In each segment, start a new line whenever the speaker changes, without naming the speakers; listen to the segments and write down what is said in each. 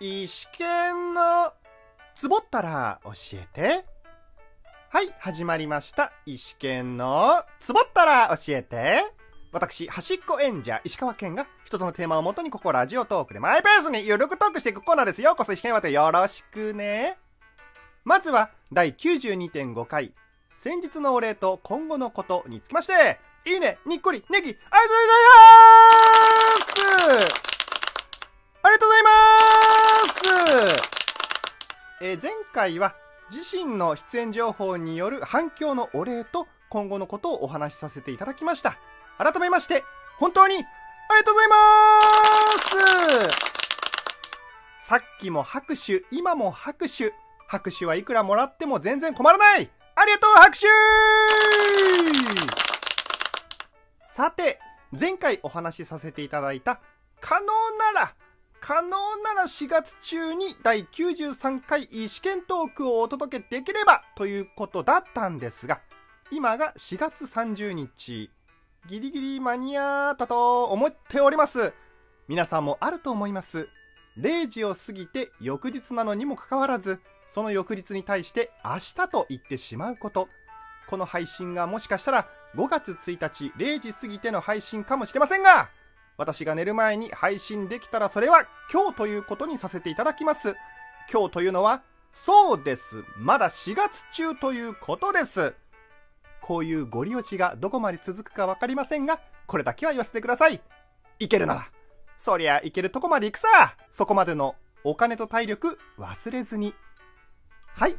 石剣のつぼったら教えて。はい、始まりました。石剣のつぼったら教えて。私、端っこ演者、石川県が一つのテーマをもとにここラジオトークでマイペースにゆるくトークしていくコーナーです。ようこそ石剣わてよろしくね。まずは、第92.5回、先日のお礼と今後のことにつきまして、いいね、にっこり、ネギ、ありがとうございますありがとうございますえー前回は自身の出演情報による反響のお礼と今後のことをお話しさせていただきました。改めまして、本当にありがとうございますさっきも拍手、今も拍手。拍手はいくらもらっても全然困らないありがとう拍手さて、前回お話しさせていただいた、可能なら、可能なら4月中に第93回意試験トークをお届けできればということだったんですが、今が4月30日、ギリギリ間に合ったと思っております。皆さんもあると思います。0時を過ぎて翌日なのにもかかわらず、その翌日に対して明日と言ってしまうこと。この配信がもしかしたら5月1日0時過ぎての配信かもしれませんが、私が寝る前に配信できたらそれは今日ということにさせていただきます。今日というのは、そうです。まだ4月中ということです。こういうご利用しがどこまで続くかわかりませんが、これだけは言わせてください。いけるなら。そりゃいけるとこまで行くさ。そこまでのお金と体力忘れずに。はい。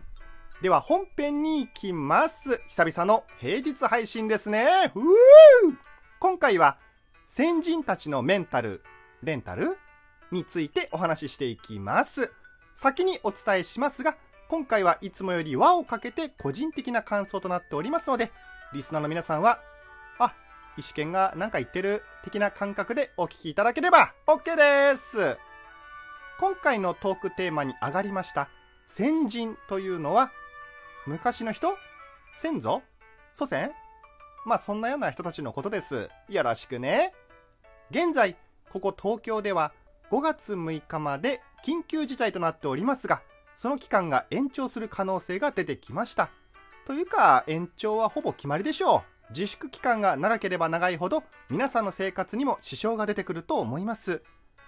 では本編に行きます。久々の平日配信ですね。ふぅ今回は先人たちのメンタル、レンタル？についてお話ししていきます。先にお伝えしますが、今回はいつもより輪をかけて個人的な感想となっておりますので、リスナーの皆さんは、あ、石剣が何か言ってる的な感覚でお聞きいただければ OK です。今回のトークテーマに上がりました先人というのは、昔の人？先祖？祖先？まあそんなような人たちのことです。よろしくね。現在、ここ東京では5月6日まで緊急事態となっておりますが、その期間が延長する可能性が出てきました。というか、延長はほぼ決まりでしょう。自粛期間が長ければ長いほど、皆さんの生活にも支障が出てくると思います。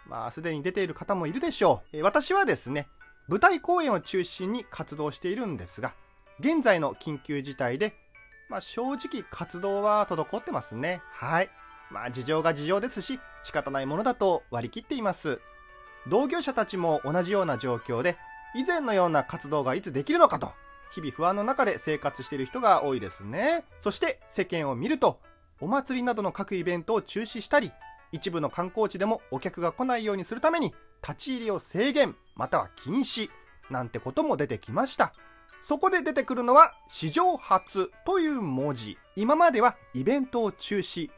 まあ、すでに出ている方もいるでしょう。え私はですね、舞台公演を中心に活動しているんですが、現在の緊急事態で、まあ正直活動は滞ってますね。はい。まあ事情が事情ですし、仕方ないものだと割り切っています。同業者たちも同じような状況で、以前のような活動がいつできるのかと、日々不安の中で生活している人が多いですね。そして世間を見ると、お祭りなどの各イベントを中止したり、一部の観光地でもお客が来ないようにするために、立ち入りを制限、または禁止、なんてことも出てきました。そこで出てくるのは史上初という文字。今まではイベントを中止、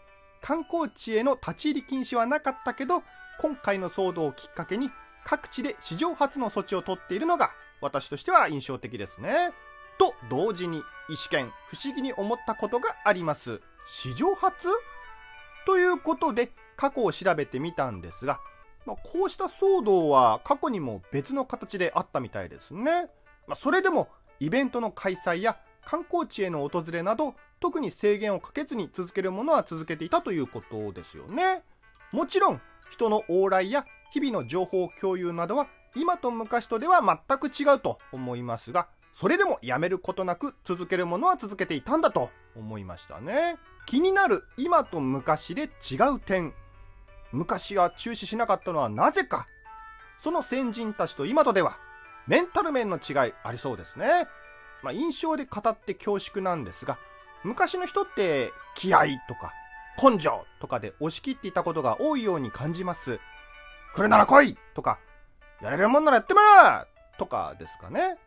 観光地への立ち入り禁止はなかったけど、今回の騒動をきっかけに各地で史上初の措置を取っているのが私としては印象的ですね。と同時に意思権不思議に思ったことがあります。史上初？ということで過去を調べてみたんですが、まあ、こうした騒動は過去にも別の形であったみたいですね。まあ、それでもイベントの開催や観光地への訪れなど特に制限をかけずに続けるものは続けていたということですよね。もちろん人の往来や日々の情報共有などは今と昔とでは全く違うと思いますが、それでもやめることなく続けるものは続けていたんだと思いましたね。気になる今と昔で違う点。昔は中止しなかったのはなぜか。その先人たちと今とではメンタル面の違いありそうですね。まあ、印象で語って恐縮なんですが、昔の人って気合とか根性とかで押し切っていたことが多いように感じます。来るなら来いとか、やれるもんならやってみろとかですかね。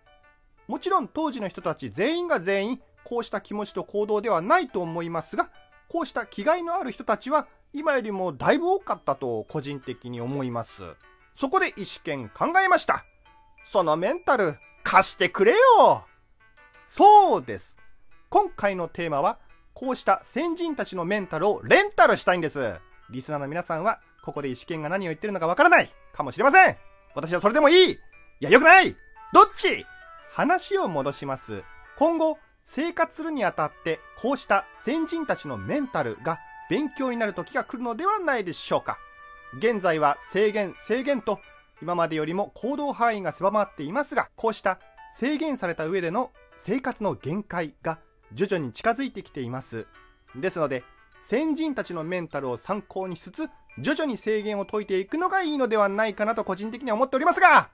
もちろん当時の人たち全員が全員こうした気持ちと行動ではないと思いますが、こうした気概のある人たちは今よりもだいぶ多かったと個人的に思います。そこで意思権考えました。そのメンタル貸してくれよそうです。今回のテーマは、こうした先人たちのメンタルをレンタルしたいんです。リスナーの皆さんは、ここで意思権が何を言ってるのかわからないかもしれません。私はそれでもいいいや、よくないどっち？話を戻します。今後、生活するにあたって、こうした先人たちのメンタルが勉強になる時が来るのではないでしょうか。現在は制限、制限と、今までよりも行動範囲が狭まっていますが、こうした制限された上での生活の限界が徐々に近づいてきています。ですので、先人たちのメンタルを参考にしつつ、徐々に制限を解いていくのがいいのではないかなと個人的には思っておりますが、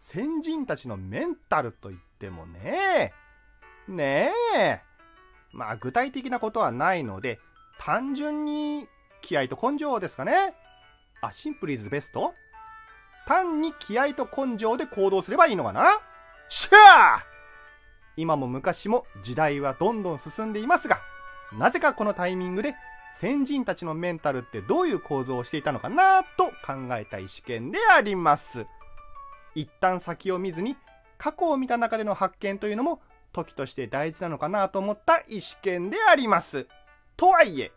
先人たちのメンタルといってもね、ねえ、まあ具体的なことはないので、単純に気合と根性ですかね。あ、シンプルイズベスト？単に気合と根性で行動すればいいのかな？しゃー今も昔も時代はどんどん進んでいますが、なぜかこのタイミングで先人たちのメンタルってどういう構造をしていたのかなと考えたい試験であります。一旦先を見ずに過去を見た中での発見というのも時として大事なのかなと思った意試験であります。とはいえ、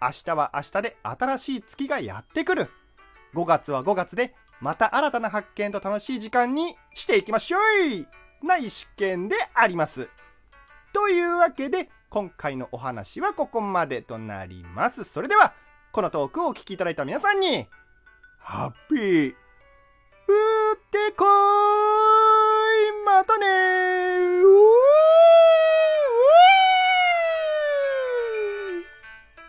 明日は明日で新しい月がやってくる。5月は5月でまた新たな発見と楽しい時間にしていきましょうない試験であります。というわけで、今回のお話はここまでとなります。それでは、このトークをお聴きいただいた皆さんに、ハッピー、打ってこーいまたねー